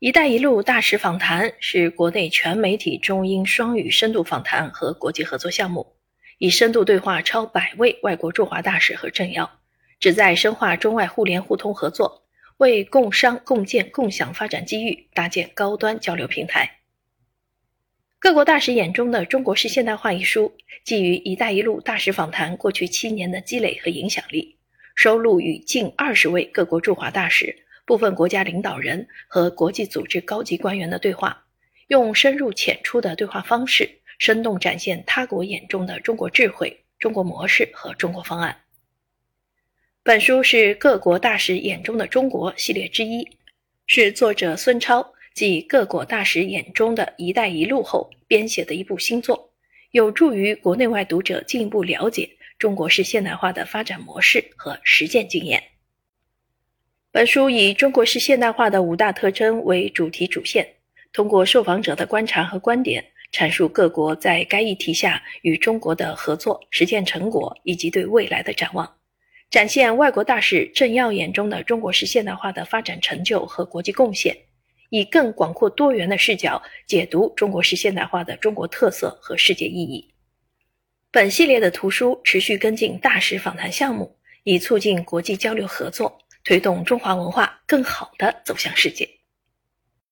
“一带一路”大使访谈是国内全媒体中英双语深度访谈和国际合作项目，以深度对话超百位外国驻华大使和政要，旨在深化中外互联互通合作，为共商共建共享发展机遇搭建高端交流平台。各国大使眼中的中国式现代化一书，基于“一带一路”大使访谈过去七年的积累和影响力，收录与近二十位各国驻华大使。部分国家领导人和国际组织高级官员的对话，用深入浅出的对话方式，生动展现他国眼中的中国智慧、中国模式和中国方案。本书是各国大使眼中的中国系列之一，是作者孙超继各国大使眼中的一带一路后编写的一部新作，有助于国内外读者进一步了解中国式现代化的发展模式和实践经验。本书以中国式现代化的五大特征为主题主线，通过受访者的观察和观点，阐述各国在该议题下与中国的合作实践成果以及对未来的展望，展现外国大使政要眼中的中国式现代化的发展成就和国际贡献，以更广阔多元的视角解读中国式现代化的中国特色和世界意义。本系列的图书持续跟进大使访谈项目，以促进国际交流合作。推动中华文化更好地走向世界。